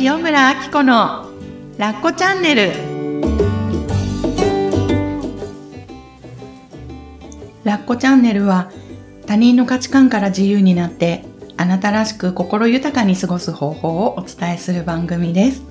塩村あき子のラッコチャンネルラッコチャンネルは他人の価値観から自由になってあなたらしく心豊かに過ごす方法をお伝えする番組です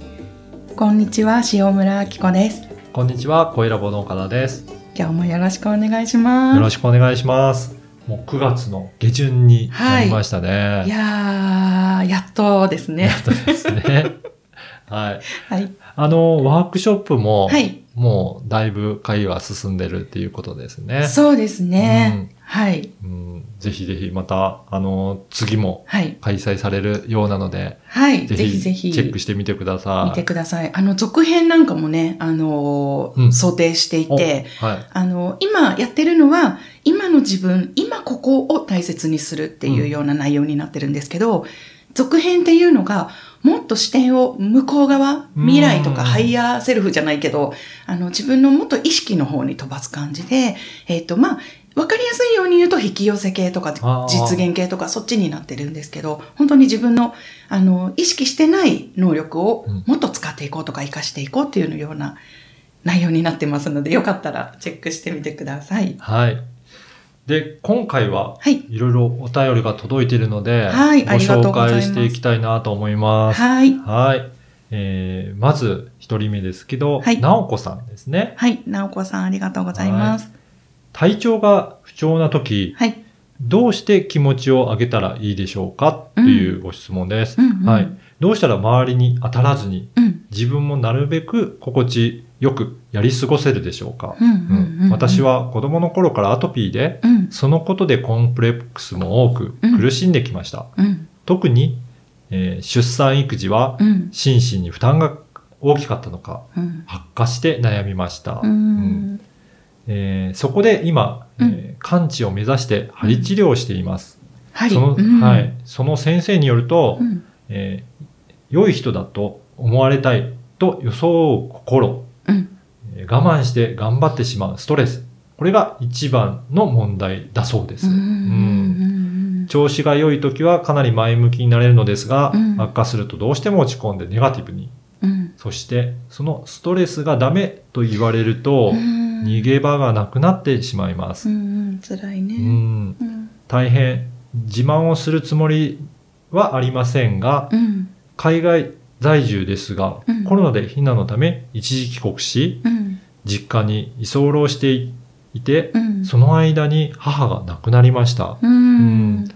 こんにちは塩村あき子ですこんにちは、小ラボの岡田です。今日もよろしくお願いしますよろしくお願いします。もう9月の下旬になりましたね。いやーやっとですねやっとですね。はい。はいあの、ワークショップも、はいもうだいぶ会は進んでるっていうことですね。そうですね、はいうん、ぜひぜひまた、あの、次もはい開催されるようなので、はいぜひぜひチェックしてみてください。見てください。あの、続編なんかもね、あのーうん想定していて、おはい。あの、今やってるのは、今の自分、今ここを大切にするっていうような内容になってるんですけど、続編っていうのが、もっと視点を向こう側、未来とかうんハイヤーセルフじゃないけど、あの、自分のもっと意識の方に飛ばす感じで、えっ、と、まあ、わかりやすいように言うと引き寄せ系とか実現系とかそっちになってるんですけど、本当に自分の、あの、意識してない能力をうんもっと使っていこうとか活かしていこうっていうような内容になってますので、よかったらチェックしてみてください。はい。で、今回は、はい。いろいろお便りが届いているので、はいご紹介していきたいなと思います。はい。はい。えー、まず、一人目ですけど、はいなおこさんですね。はい。なおこさんありがとうございます。体調が不調な時、はい。どうして気持ちを上げたらいいでしょうか？というご質問です。うんうんはい。どうしたら周りに当たらずに、うん。自分もなるべく心地よくやり過ごせるでしょうか、うんうんうんうん私は子供の頃からアトピーで、うん。そのことでコンプレックスも多くうん苦しんできました。うん。特に、えー出産育児はうん。心身に負担が大きかったのか、うん。悪化して悩みました。ううんん。えーそこで今、えー完治を目指して針治療をしています。はい。そのうんはい、その先生によると、うん。えー良い人だと思われたいと装う心、うん。えー我慢して頑張ってしまうストレス、これが一番の問題だそうです。うん。ううんん。調子が良い時はかなり前向きになれるのですが、うん悪化するとどうしても落ち込んでネガティブに。うん。そして、そのストレスがダメと言われると、逃げ場がなくなってしまいます。うん。辛いね。大変自慢をするつもりはありませんが、うん。海外在住ですが、うんコロナで避難のため一時帰国し、うん。実家に居候していて、うん。その間に母が亡くなりました。うん。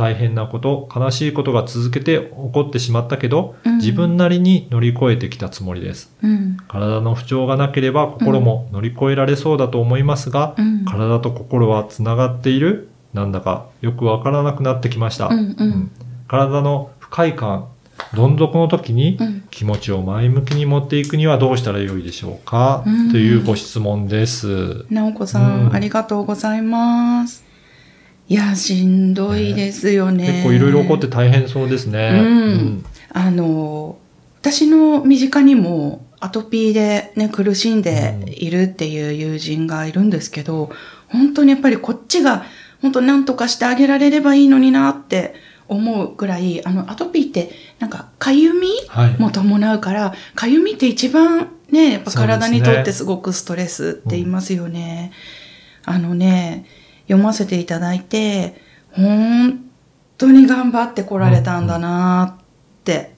大変なこと、悲しいことが続けて起こってしまったけど、うん自分なりに乗り越えてきたつもりです。うん。体の不調がなければ心も乗り越えられそうだと思いますが、うん。体と心はつながっているなんだかよくわからなくなってきました。うん。体の不快感、どん底の時にうん。気持ちを前向きに持っていくにはどうしたらよいでしょうか、うんというご質問です。なおこさうんん、ありがとうございます。いや、しんどいですよね。結構いろいろ起こって大変そうですね。うんあの、私の身近にもアトピーでね、苦しんでいるっていう友人がいるんですけど、本当にやっぱりこっちが、本当何とかしてあげられればいいのになって思うぐらい、あの、アトピーってなんか、かゆみはい。も伴うから、かゆみって一番ね、やっぱ体にとってすごくストレスって言いますよね。あのね、読ませていただいて、本当に頑張ってこられたんだなって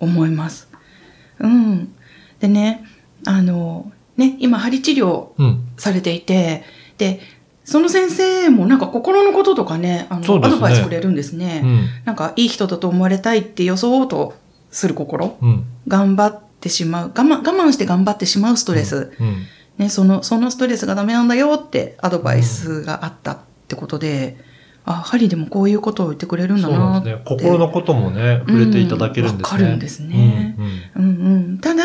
思います。うん。でね、あの、ね、今、針治療うん。されていて、で、その先生もなんか心のこととかね、あの、ねアドバイスくれるんですね。うん。なんか、いい人だと思われたいって装おうとする心。うん。頑張ってしまう。我慢、我慢して頑張ってしまうストレス。うん。ね、その、そのストレスがダメなんだよってアドバイスがあったってことで、あ、針でもこういうことを言ってくれるんだそうなって。なんですね。心のこともね、触れていただけるんですね。うんわかるんですねうんうんうんうん。ただ、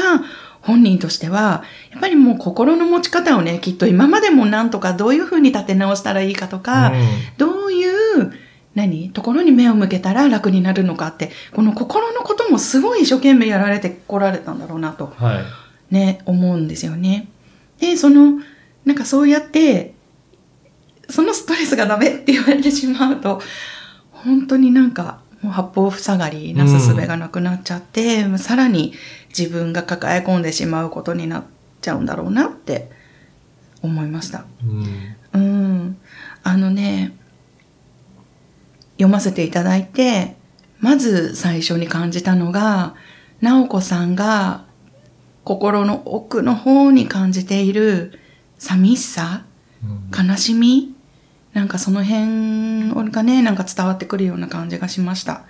本人としては、やっぱりもう心の持ち方をね、きっと今までもなんとかどういうふうに立て直したらいいかとか、どういう、何ところに目を向けたら楽になるのかって、この心のこともすごい一生懸命やられてこられたんだろうなと、うんはい。ね、思うんですよね。で、その、なんかそうやって、そのストレスがダメって言われてしまうと、本当になんか、もう八方塞がりなすすべがなくなっちゃって、さらに自分が抱え込んでしまうことになっちゃうんだろうなって思いました。うん。うん。あのね、読ませていただいて、まず最初に感じたのが、直子さんが心の奥の方に感じている寂しさ、うん悲しみ、なんかその辺がね、なんか伝わってくるような感じがしました。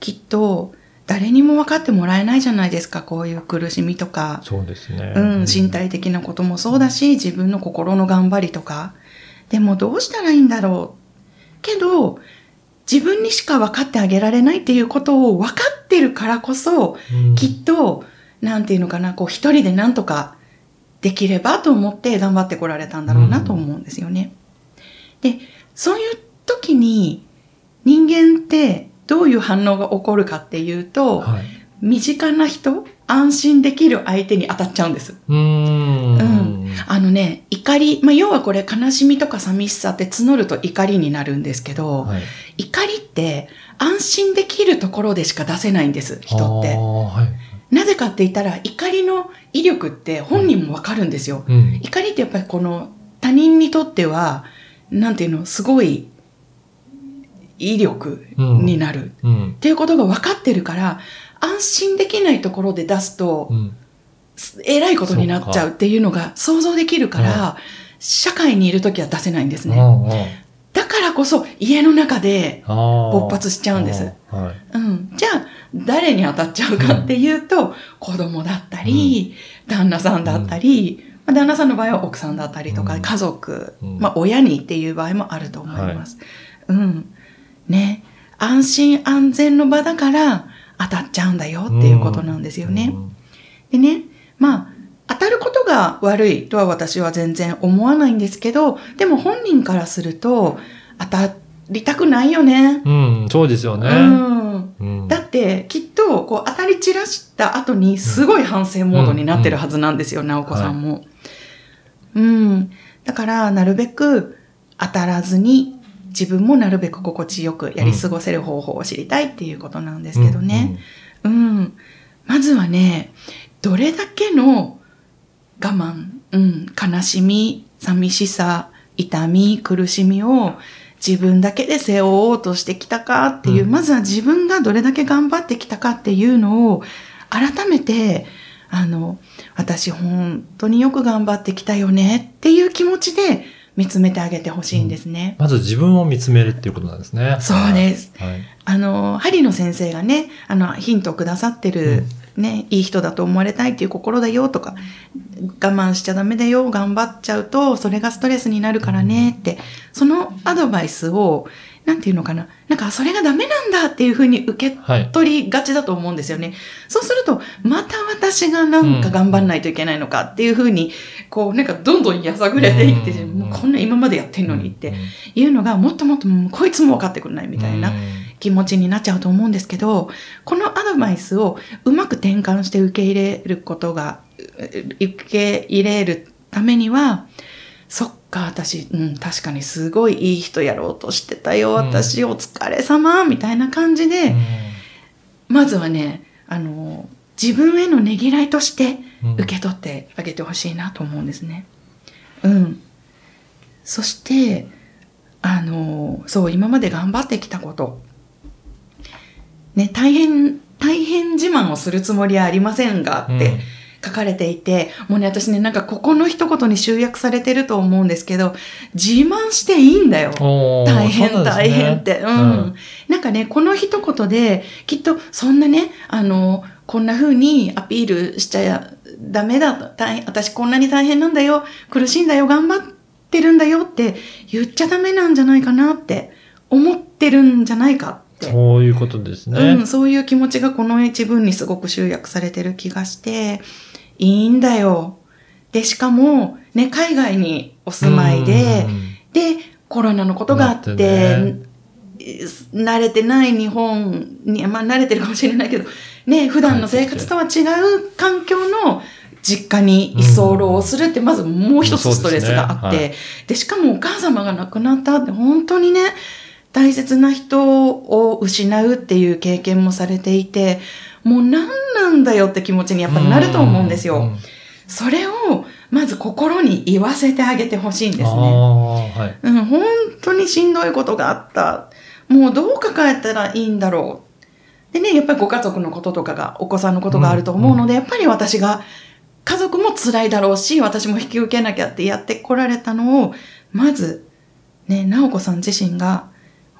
きっと、誰にも分かってもらえないじゃないですか、こういう苦しみとか。そうですね。うん、身体的なこともそうだし、自分の心の頑張りとか。でもどうしたらいいんだろう。けど、自分にしか分かってあげられないっていうことを分かってるからこそ、うんきっと、なんていうのかな、こう一人でなんとかできればと思って頑張ってこられたんだろうなと思うんですよね。で、そういう時に人間ってどういう反応が起こるかっていうと、はい。身近な人、安心できる相手に当たっちゃうんです。うーん。うんあのね、怒り、まあ、要はこれ悲しみとか寂しさって募ると怒りになるんですけど、はい。怒りって安心できるところでしか出せないんです、人って。はい。なぜかって言ったら、怒りの威力って本人もわかるんですよ。うん。怒りってやっぱりこの他人にとっては、なんていうの、すごい威力になる。うんっ。ていうことが分かってるから、安心できないところで出すとう、ん。えらいことになっちゃうっていうのが想像できるから、社会にいるときは出せないんですね。だからこそ家の中で、勃発しちゃうんです。うん、じゃあ誰に当たっちゃうかっていうと、子供だったり、旦那さんだったり、まあ旦那さんの場合は奥さんだったりとか、うん家族、うんまあ親にっていう場合もあると思います。うん。ね。安心安全の場だから当たっちゃうんだよっていうことなんですよね。うんでね、まあ、当たることが悪いとは私は全然思わないんですけど、でも本人からすると、当たりたくないよね。うん、そうですよね。うん。だって、きっと、こう、当たり散らした後に、すごい反省モードになってるはずなんですよ、直子さんも。うん。だから、なるべく当たらずに、自分もなるべく心地よくやり過ごせる方法を知りたいっていうことなんですけどね。うん。まずはね、どれだけの我慢、うん、悲しみ、寂しさ、痛み、苦しみを自分だけで背負おうとしてきたかっていう、うんまずは自分がどれだけ頑張ってきたかっていうのを改めて、あの、私本当によく頑張ってきたよねっていう気持ちで見つめてあげてほしいんですね。まず自分を見つめるっていうことなんですね。そうです。はい。あの、針の先生がね、あの、ヒントをくださってる、ね、いい人だと思われたいっていう心だよとか、我慢しちゃダメだよ、頑張っちゃうと、それがストレスになるからねって、そのアドバイスを、なんていうのかな、なんか、それがダメなんだっていうふうに受けはい。取りがちだと思うんですよね。そうすると、また私がなんか頑張んないといけないのかっていうふうに、こう、なんかどんどんやさぐれていって、うんもうこんな今までやってんのにってうんいうのが、もっともっとこいつも分かってくれないみたいなうん気持ちになっちゃうと思うんですけど、このアドバイスをうまく転換して受け入れることが、う受け入れるためには、そっか、私、うん、確かにすごいいい人やろうとしてたよ、うん私お疲れ様、みたいな感じで、まずはね、あの、自分へのねぎらいとしてうん受け取ってあげてほしいなと思うんですね。うん。そして、あの、そう、今まで頑張ってきたこと。ね、大変、大変自慢をするつもりはありませんがって、うん書かれていて、もうね、私ね、なんかここの一言に集約されてると思うんですけど、自慢していいんだよ。大変、ね大変って。うん。なんかね、この一言で、きっとそんなね、あの、こんな風にアピールしちゃダメだと。大変私こんなに大変なんだよ。苦しいんだよ。頑張ってるんだよって言っちゃダメなんじゃないかなって思ってるんじゃないか。そういうことですね。うん、そういう気持ちがこの一文にすごく集約されてる気がして、いいんだよ。で、しかも、ね、海外にお住まいでう、ん。で、コロナのことがあって、ね。慣れてない日本に、まあ慣れてるかもしれないけど、ね、普段の生活とは違う環境の実家に居候するって、まずもう一つストレスがあって、で、しかもお母様が亡くなったって、本当にね、大切な人を失うっていう経験もされていて、もう何なんだよって気持ちにやっぱりなると思うんですよ。それを、まず心に言わせてあげてほしいんですね。はい、うん、本当にしんどいことがあった。もうどう抱えたらいいんだろう。でね、やっぱりご家族のこととかが、お子さんのことがあると思うので、うんうん、やっぱり私が、家族も辛いだろうし、私も引き受けなきゃってやってこられたのを、まず、ね、直子さん自身が、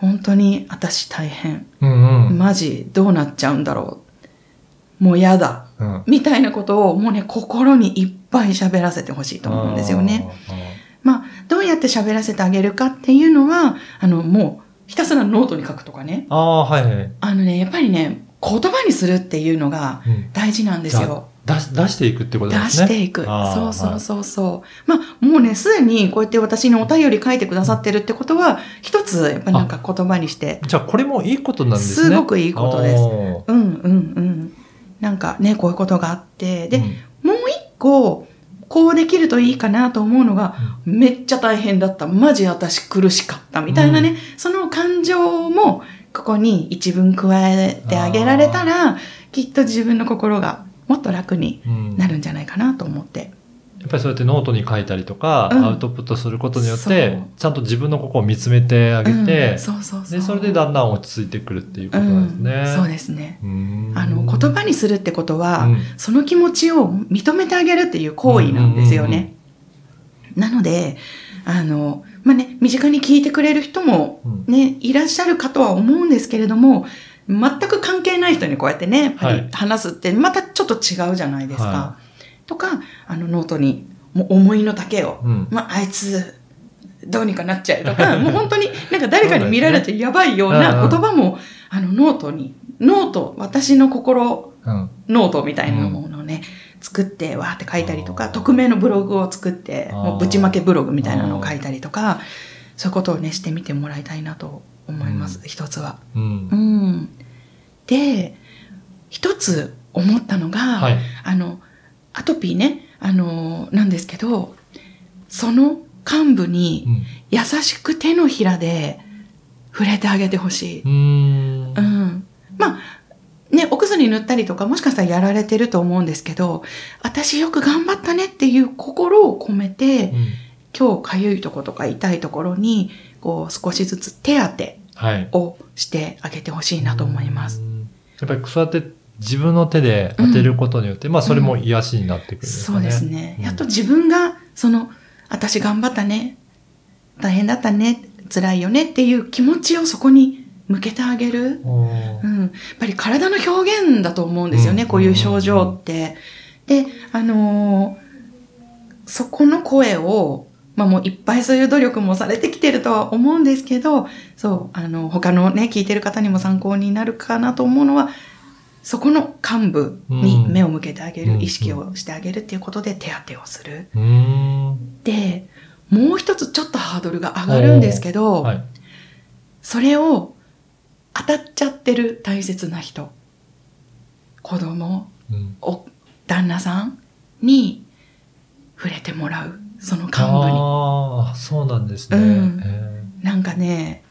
本当に私大変。うんうん、マジどうなっちゃうんだろう。もう嫌だ。うん、みたいなことをもうね、心にいっぱい喋らせてほしいと思うんですよね。まあ、どうやって喋らせてあげるかっていうのは、あの、もう、ひたすらノートに書くとかね。ああ、はいはい。あのね、やっぱりね、言葉にするっていうのが大事なんですよ。うん、出出していくってことですね。出していく。そうそうそうそう。まあ、もうね、すでにこうやって私にお便り書いてくださってるってことは、一つ、やっぱなんか言葉にして。じゃあ、これもいいことなんですね。すごくいいことです。うんうんうん。なんかね、こういうことがあって、で、うん、もう一個、こうできるといいかなと思うのが、めっちゃ大変だった。マジ私苦しかった。みたいなね、うん、その感情も、ここに一文加えてあげられたら、きっと自分の心がもっと楽になるんじゃないかなと思って。やっぱりそうやってノートに書いたりとか、うん、アウトプットすることによって、ちゃんと自分の心を見つめてあげて、うん、そうそうで、それでだんだん落ち着いてくるっていうことなんですね。うん、そうですね。あの、言葉にするってことは、その気持ちを認めてあげるっていう行為なんですよね。なので、あの、まあね、身近に聞いてくれる人もね、いらっしゃるかとは思うんですけれども、全く関係ない人にこうやってね、やっぱり話すってまたちょっと違うじゃないですか。はい、とか、あのノートにもう思いの丈を、うん、まあ、あいつ、どうにかなっちゃうとか、もう本当になんか誰かに見られてやばいような言葉も、あのノートに、ノート、私の心、うん、ノートみたいなものをね、作ってわーって書いたりとか、匿名のブログを作って、もうぶちまけブログみたいなのを書いたりとか、そういうことをね、してみてもらいたいなと思います、うん、一つは。うん。うん、で、一つ思ったのが、はい、あの、アトピーね、あの、なんですけど、その幹部に優しく手のひらで触れてあげてほしい。うん。うん。まあ、ね、お薬塗ったりとかもしかしたらやられてると思うんですけど、私よく頑張ったねっていう心を込めて、うん、今日かゆいとことか痛いところに、こう少しずつ手当てをしてあげてほしいなと思います。はい、やっぱりそうやって自分の手で当てることによって、うん、まあそれも癒しになってくる、ね、そうですね。やっと自分が、その、私頑張ったね、大変だったね、辛いよねっていう気持ちをそこに向けてあげる。うん、やっぱり体の表現だと思うんですよね、うん、こういう症状って。で、あのー、そこの声を、まあもういっぱいそういう努力もされてきてるとは思うんですけど、そう、あの、他のね、聞いてる方にも参考になるかなと思うのは、そこの幹部に目を向けてあげる、うん、意識をしてあげるっていうことで手当てをする。うん、で、もう一つちょっとハードルが上がるんですけど、はい、それを当たっちゃってる大切な人子供、うん、お旦那さんに触れてもらうその幹部に。ああそうなんですね、うん、なんかね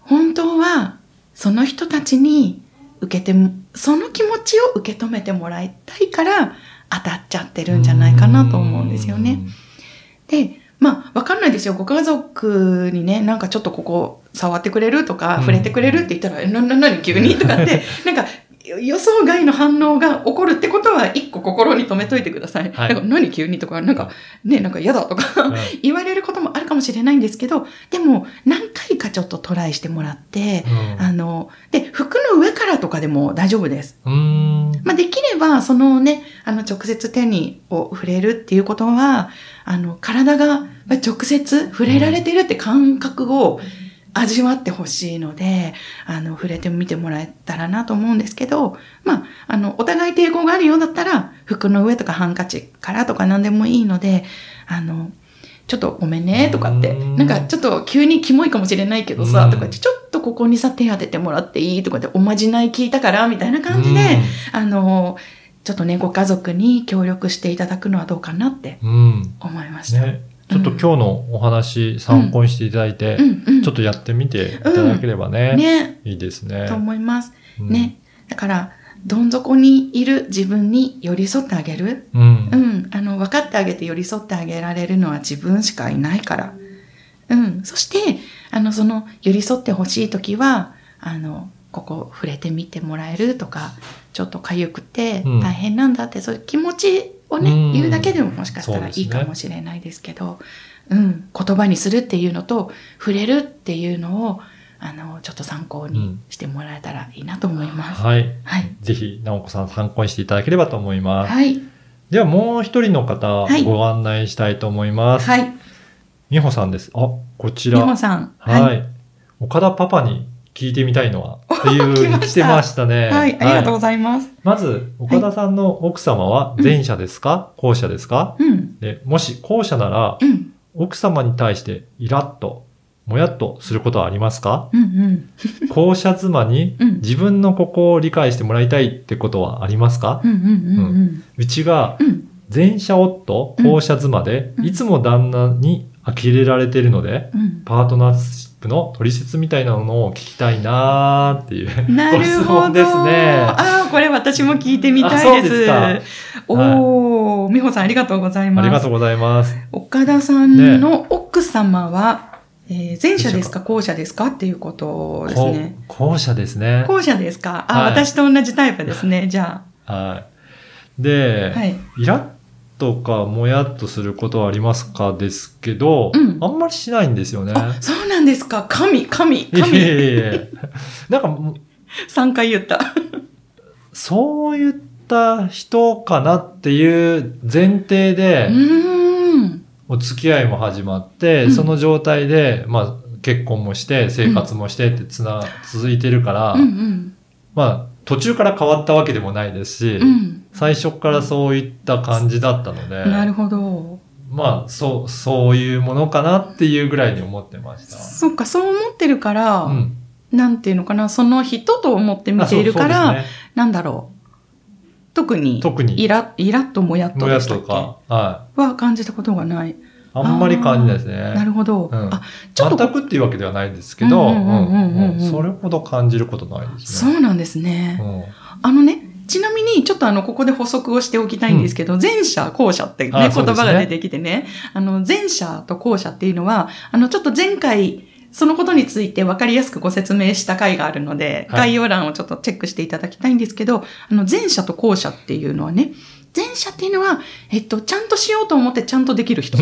本当はその人たちに受けてその気持ちを受け止めてもらいたいから当たっちゃってるんじゃないかなと思うんですよね。でまあ、わかんないですよ。ご家族にね、なんかちょっとここ触ってくれるとか、触れてくれるって言ったら、え、な、な、なに？急に？とかって、なんか、予想外の反応が起こるってことは、一個心に留めといてください。はい、なんか何急にとか、なんか、ね、なんか嫌だとか 言われることもあるかもしれないんですけど、でも、何回かちょっとトライしてもらって、うん、あの、で、服の上からとかでも大丈夫です。まあ、できれば、そのね、あの、直接手にを触れるっていうことは、あの、体が直接触れられてるって感覚を味わってほしいので、あの、触れてみてもらえたらなと思うんですけど、まあ、あの、お互い抵抗があるようだったら、服の上とかハンカチからとか何でもいいので、あの、ちょっとごめんねとかって、なんかちょっと急にキモいかもしれないけどさ、とかってちょっとここにさ手当ててもらっていいとかっておまじない聞いたからみたいな感じで、あの、ちょっとね、ご家族に協力していただくのはどうかなって思いました。うんね、ちょっと今日のお話参考にしていただいて。ちょっとやってみていただければね、ね、いいですね。と思います。うんね。だから、どん底にいる自分に寄り添ってあげる？うんう。ん。あの、分かってあげて寄り添ってあげられるのは自分しかいないから。うん。そして、あの、その、寄り添ってほしいときは、あの、ここ触れてみてもらえるとか、ちょっと痒くてうん大変なんだって、そういう気持ちをね、うん言うだけでももしかしたらいいかもしれないですけど、うん。言葉にするっていうのと、触れるっていうのを、あの、ちょっと参考にしてもらえたらいいなと思います。はい。はい。ぜひ、直子さん参考にしていただければと思います。はい。では、もう一人の方、はいご案内したいと思います。はい。美穂さんです。あ、こち美ら。穂さん。はい。岡田パパに聞いてみたいのはっていう来ました来てましたね。はい。ありがとうごいざいます。まず、岡田さんの奥様は前者ですか、後者ですか？うん。でもし後者なら、うん。奥様に対してイラッと、もやっとすることはありますか？うんうん。後者妻にうん自分のここを理解してもらいたいってことはありますか？うちが。前者夫、後者妻で、うんいつも旦那に呆れられているので、うん。パートナープの取説みたいなのを聞きたいなーっていう。ご質。問ですねああ、これ私も聞いてみたいあそうで。ですすかおー、美穂さんありがとうございます。ありがとうございます。岡田さんの奥様は、えー前者ですか後者ですか？っていうことですね。こ後者ですね。後者ですか？あ、はい私と同じタイプですね。じゃはい。で、あ。はい。イラッとかもやっとすることはありますか？ですけど、うんあんまりしないんですよね。あ、そうなんですか？神、神、いえい神。えいえなんかもう、3回言った。そういった人かなっていう前提うで。お付き合いも始まって、うんその状態で、まあ、結婚もして、生活もしてってつな、続いてるから、うんうん。まあ、途中から変わったわけでもないですし、うん。最初からそういった感じだったので、なるほど。まあ、そう、そういうものかなっていうぐらいに思ってました。そっか、そう思ってるから、うん。なんていうのかな、その人と思って見あているから、ねなんだろう。特に、特にイライラッともやっともやでしたっけ？とか、はは感じたことがない。い。あんまり感じないですね。なるほど。うんあ、ちょっと全くっていうわけではないんですけど、うんうんうんうんうんうんそれほど感じることないですね。そうなんですね。うんあのね、ちなみに、ちょっとあの、ここで補足をしておきたいんですけど、前者、後者ってね、言葉が出てきてね、あの、前者と後者っていうのは、あの、ちょっと前回、そのことについて分かりやすくご説明した回があるので、はい概要欄をちょっとチェックしていただきたいんですけど、あの、前者と後者っていうのはね、前者っていうのは、えっと、ちゃんとしようと思ってちゃんとできる人。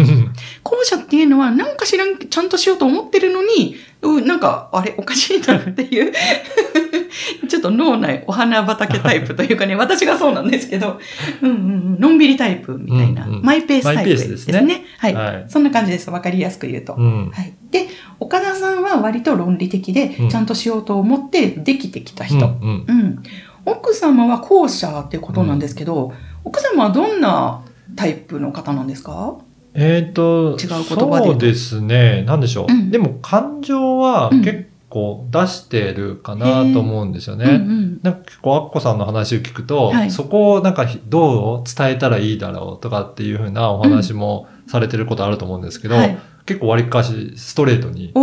後者っていうのは、なんか知らん、ちゃんとしようと思ってるのに、うん、なんか、あれ、おかしいなっていう、ちょっと脳内お花畑タイプというかね、私がそうなんですけど、うんうんうん、のんびりタイプみたいな、うんうんマイペースタイプですね。すねはい、はいそんな感じです。わかりやすく言うと。うん。はい。で、岡田さんは割と論理的で、うんちゃんとしようと思ってできてきたうん人。うんうん。奥様は後者っていうことなんですけど、奥様はどんなタイプの方なんですか？えっ、と、違う言葉でそうですね。なんでしょう。うんでも感情はうん結構出してるかなと思うんですよね。うんうん。なんか結構アッコさんの話を聞くと、はいそこをなんかどう伝えたらいいだろうとかっていうふうなお話もされてることあると思うんですけど、はい。結構割りかしストレートに。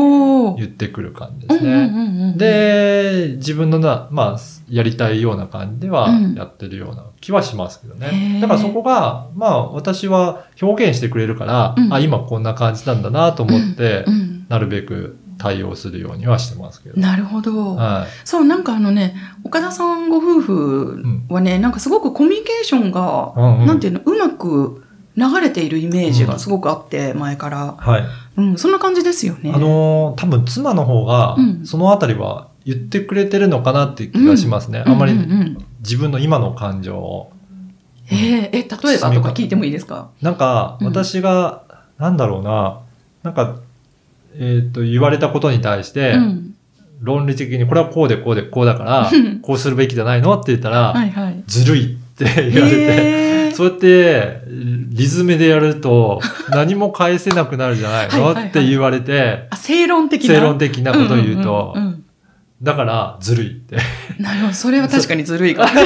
言ってくる感じうんうんですね。うんうん、で、自分のな、まあ、やりたいような感じではうんやってるような気はしますけどへね。ーだからそこが、まあ私は表現してくれるから、うんあ、今こんな感じなんだなと思って、うん、なるべく対応するようにはしてますけど。なるほど。はそう、なんかあのね、岡田さんご夫婦はね、なんかすごくコミュニケーションが、い。うんうんなんていうの、うまく流れているイメージがすごくあって、前から。はい。うん、そんな感じですよね。あのー多分妻の方がう、んそのあたりは言ってくれてるのかなって気がしますね。うんあんまり自分の今の感情を。えーえ、例えばとか聞いてもいいですか？なんか、うん私が、なんだろうな、なんか、えっ、と、言われたことに対して、うん。論理的に、これはこうでこうでこうだからうん、こうするべきじゃないの？って言ったら、はいはい。ずるいって言われて、へーそうやって、リズムでやると、何も返せなくなるじゃないの？って言われて、あ、正論的な？正論的なことを言うとん、んんだから、ずるいって。うんなるほど。それは確かにずるいかも。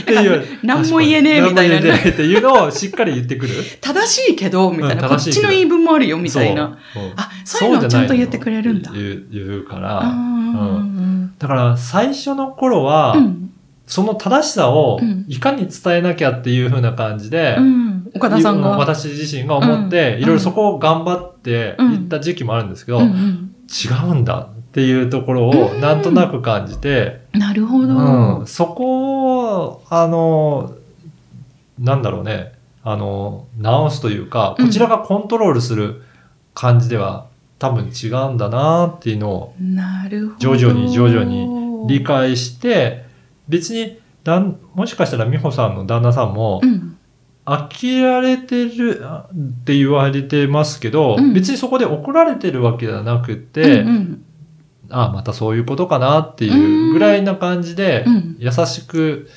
っていう。何も言えねえみたいなね何も言えねえっていうのをしっかり言ってくる。正しいけど、みたいな、うんこっちの言い分もあるよ、みたいな。そう。うんあ、そういうのをちゃんと言ってくれるんだ。言う言うから。あうんーだから最初の頃は、うん。その正しさをうん。いかに伝えなきゃっていう風な感じで、うん。岡田さんが。私自身が思って、うん。いろいろそこを頑張っていった時期もあるんですけど、うん。うん違うんだっていうところをうん。なんとなく感じて、なるほど。うん。そこを、あの、なんだろうね、あの、直すというか、こちらがコントロールする感じでは多分違うんだなっていうのを。徐々に徐々に理解して、別にだん、もしかしたら美穂さんの旦那さんもう、ん。呆れられてるあって言われてますけど、うん別にそこで怒られてるわけではなくて、うんうんああ、またそういうことかなっていうぐらいな感じで、うん優しく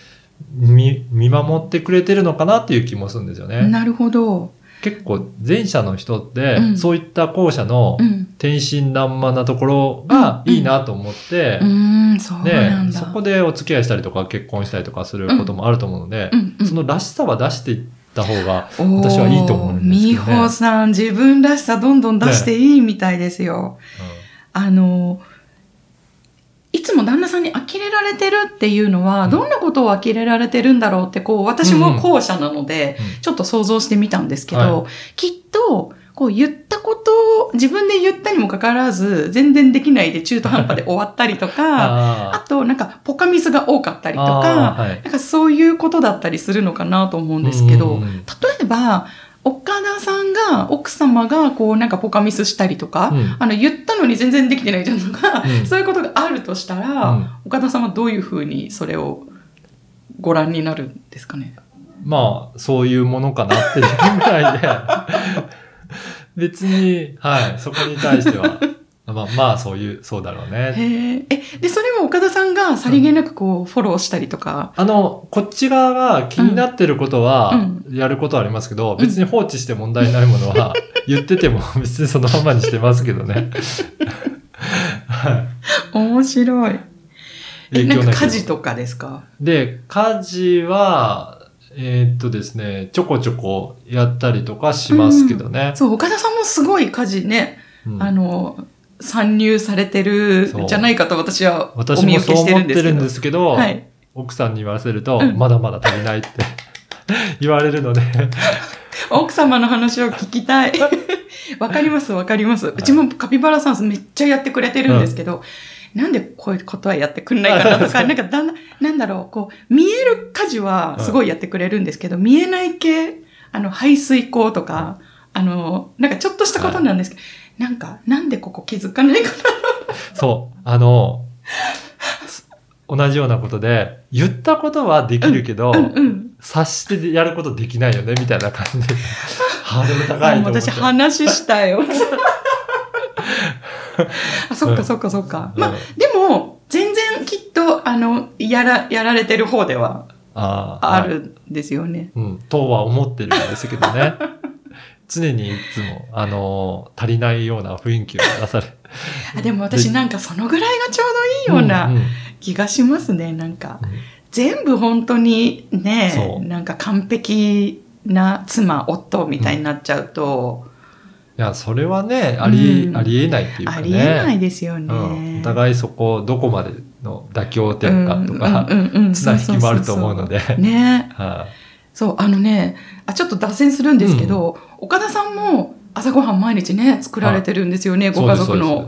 見見守ってくれてるのかなっていう気もするんですよね。なるほど。結構前者の人って、うん。そういった後者のうん。天真爛漫なところがいいなと思って、うーん、そこでお付き合いしたりとか結婚したりとかすることもあると思うので、うんうん。そのらしさは出していった方が、私はいいと思うんですけどね。美穂さん、自分らしさどんどん出していいみたいですよ。あの、いつも旦那さんに呆れられてるっていうのは、うん。どんなことを呆れられてるんだろうって、こう、私も後者なので、うん。ちょっと想像してみたんですけど、はきっと、こう言ったことを自分で言ったにもかかわらず、全然できないで中途半端で終わったりとか、ああとなんかポカミスが多かったりとあか、なんかそういうことだったりするのかなと思うんですけど、例えば、岡田さんが、奥様が、こう、なんかポカミスしたりとか、うん。あの、言ったのに全然できてないじゃんとか、うん。そういうことがあるとしたら、うん。岡田さんはどういうふうにそれをご覧になるんですかね？まあ、そういうものかなっていうぐらいで、別に、はい、そこに対しては、まあ、まあ、そういう、そうだろうね。へえ。え、で、それは岡田さんがさりげなくこう、フォローしたりとか、あの、こっち側が気になってることはう、やることはありますけど、別に放置して問題ないものは、言ってても別にそのままにしてますけどね。は い面白い。え、なんか家事とかですか？で、家事は、えーっとですね、ちょこちょこやったりとかしますけどね。そう、岡田さんもすごい家事ね、うんあの、参入されてるそうじゃないかと私はお私見受けしてもそう思るんですけど。ってるんですけど、はい。奥さんに言わせると、うんまだまだ足りないって 言われるので、奥様の話を聞きたい。わかります、わかります。うちもカピバラさんめっちゃやってくれてるんですけど、なんでこういうことはやってくんないかなとか、なんかだんだん、なんだろう、こう、見える家事はすごいやってくれるんですけど、見えない系、あの、排水口とか、あの、なんかちょっとしたことなんですけど、なんか、なんでここ気づかないかな。そう、あの、同じようなことで、言ったことはできるけど、うんうん。察してやることできないよね、みたいな感じで、ハードル高いと思私話したよ。あ、そっかそっかそっか。まあ、でも、全然きっと、あの、やら、やられてる方ではあ。るんですよね。うん、とは思ってるんですけどね。常にいつも、あの、足りないような雰囲気を出されあでも私なんかそのぐらいがちょうどいいようなうんうん気がしますね。なんか、うん全部本当にねなんか完璧な妻、夫みたいになっちゃうと、いや、それはね、あり、うんありえないっていうかね。ありえないですよね。うん、お互いそこ、どこまでの妥協点かとか、うんうんうんうん綱引きもあると思うので。ね。はいそう、あのね、あ、ちょっと脱線するんですけど、岡田さんも朝ごはん毎日ね、作られてるんですよね、ご家族の。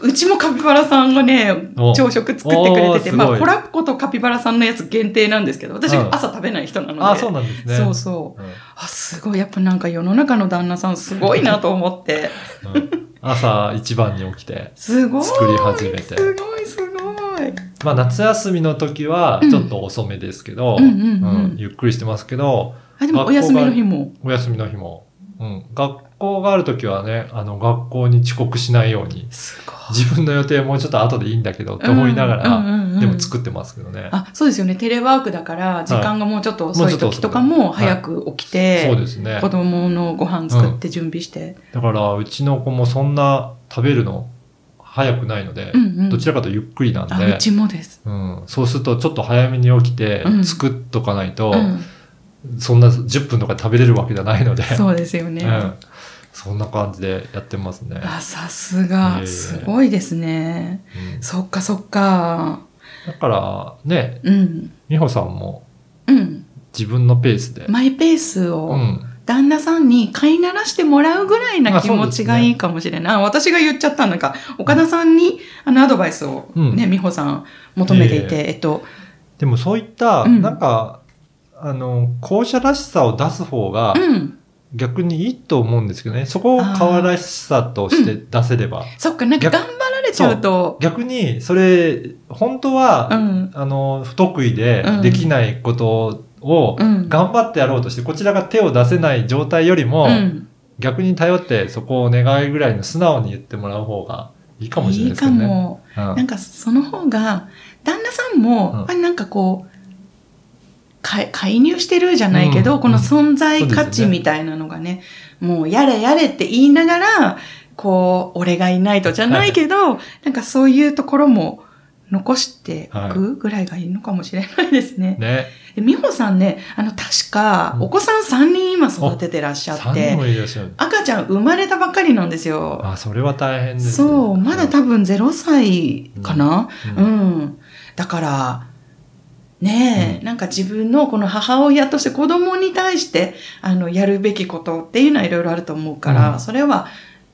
うちもカピバラさんがねお、朝食作ってくれてて、まあ、コラッコとカピバラさんのやつ限定なんですけど、私うん朝食べない人なので。あ、そうなんですね。そうそう。うんあ、すごい。やっぱなんか世の中の旦那さんすごいなと思って。うん朝一番に起きて、すごい。作り始めてすごい、すごい。まあ夏休みの時はうんちょっと遅めですけど、ゆっくりしてますけど、あ、でもお休みの日も。お休みの日も、うん、学校がある時はね、あの学校に遅刻しないように。自分の予定もうちょっと後でいいんだけどって思いながら、んでも作ってますけどね。あ、そうですよね。テレワークだから、時間がもうちょっと遅い時とかも早く起きて、そうですね子。供のご飯作って準備して。だから、うちの子もそんな食べるの早くないので、うんうんどちらかとゆっくりなんあ、でう、ちもです。うん、そうするとちょっと早めに起きてうん作っとかないと、うん、そんな10分とかで食べれるわけじゃないので、そうですよね。うん、そんな感じでやってますね。あ、さすが、えすごいですね。うんそっかそっか。だからね、うん。美穂さんもうん。自分のペースで、マイペースをうん、旦那さんに飼いならしてもらうぐらいな気持ちがいいかもしれない。あ私が言っちゃったなんか、岡田さんにあのアドバイスをうん。ね、美穂さん求めていいえいて、えっと、でもそういった、うん。なんか、あの、校舎らしさを出す方がうん。逆にいいと思うんですけどね。そこを可愛らしさとして出せれば。そっか、なんか逆頑張られちゃうと、逆に、それ、本当は、うん。あの、不得意でうん。できないことをうん。頑張ってやろうとして、こちらが手を出せない状態よりも、うん。逆に頼ってそこを願いぐらいの素直に言ってもらう方がいいかもしれないいいかですけどね。も。うんなんかその方が、旦那さんも、うんやっぱりなんかこう、か介入してるじゃないけど、うんこの存在価値みたいなのがね、もうやれやれって言いながら、こう、俺がいないとじゃないけど、なんかそういうところも残しておくぐらいがいいのかもしれないですね。ね。で美穂さんね、あの、確か、うん。お子さん3人今育ててらっしゃっ3人て。赤ちゃん生まれたばっかりなんですよ。あ、それは大変ですね。そう、まだ多分0歳かな、ううん。ん、だから、ねえ、うん。なんか自分のこの母親として子供に対して、あの、やるべきことっていうのはいろいろあると思うから、うん。それは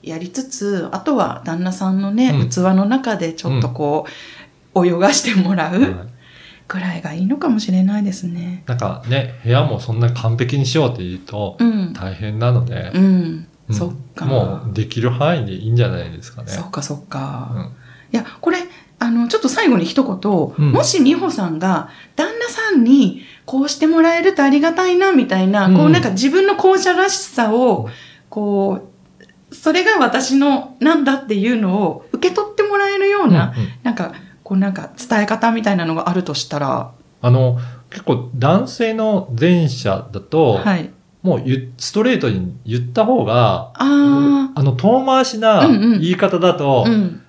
やりつつ、あとは旦那さんのね、うん。器の中でちょっとこう、泳がしてもらう。はいぐらいがいいのかもしれないですね。なんかね、部屋もそんな完璧にしようって言うとうん。大変なのでう、ん。うんそっか。もうできる範囲でいいんじゃないですかね。そっかそっか。うんいや、これ、あの、ちょっと最後に一言、うんもし美穂さんが旦那さんにこうしてもらえるとありがたいな、みたいな、うんこうなんか自分の校舎らしさを、こう、それが私のなんだっていうのを受け取ってもらえるような、うんうんなんか、こうなんか伝え方みたいなのがあるとしたら、あの、結構男性の前者だと、はい。もう言ストレートに言った方が、ああの遠回しなうんうん。言い方だとあ、、うん。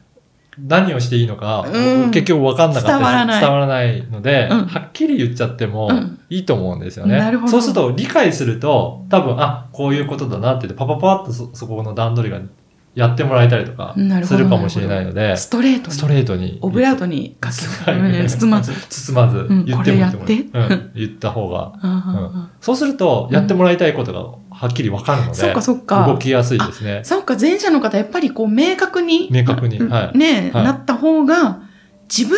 何をしていいのか、うん。結局分かんなかったり伝わらない。伝わらないので、うん。はっきり言っちゃってもうん。いいと思うんですよね。なるほど。そうすると理解すると、多分、あ、こういうことだなって言って、パパパッとそそこの段取りがやってもらえたりとかするかもしれないので、ストレートに。ストレートに。オブラートにかけ、包まず。包まずん言ってもいいと思う。これやってうん、言った方が。ああそうすると、やってもらいたいことがはっきり分かるので、そっかそっか。動きやすいですね。そうか、前者の方、やっぱりこう、明確に、明確にはいね、はいなった方が、自分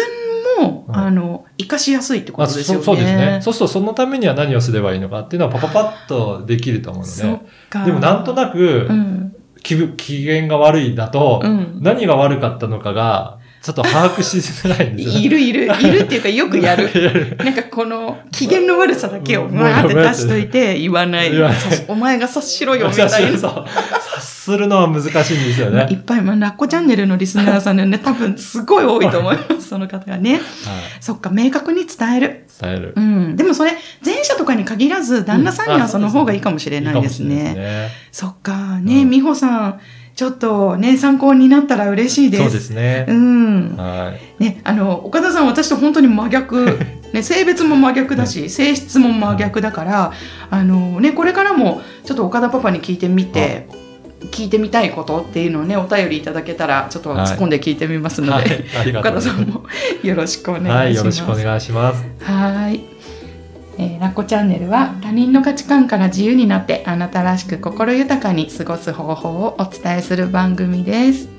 も、はいあの、活かしやすいってこまあ、とですよね。そそうですね。そうすると、そのためには何をすればいいのかっていうのはパパパッとできると思うので。か。でも、なんとなくう、ん。気分機嫌が悪いだと、うん。何が悪かったのかが、ちょっと把握しづらいんですよね。いるいる、いるっていうか、よくやる。なんかこの機嫌の悪さだけをうんわーって出しといて言わない。ないそうお前が察しろよみたいな。そう。察するのは難しいんですよね。はいいっぱい、まあ、ラッコチャンネルのリスナーさんでね、多分すごい多いと思います、その方がね。そっか、明確に伝える。伝えるう。ん。でもそれ、前者とかに限らず、旦那さんにはその方がいいかもしれないですね。ないですねそっか、ね、うん美穂さん、ちょっとね、参考になったら嬉しいです。そうですねう。ん。はい。ね、あの、岡田さん、私と本当に真逆。ね、性別も真逆だし、性質も真逆だから、あのね、これからも、ちょっと岡田パパに聞いてみて、聞いてみたいことっていうのをね、お便りいただけたら、ちょっと突っ込んで聞いてみますので、はい。ありがと岡うございます。田さんもよろしくお願いします。はい。よろしくお願いします。はい。えーラッコチャンネルは他人の価値観から自由になってあなたらしく心豊かに過ごす方法をお伝えする番組です。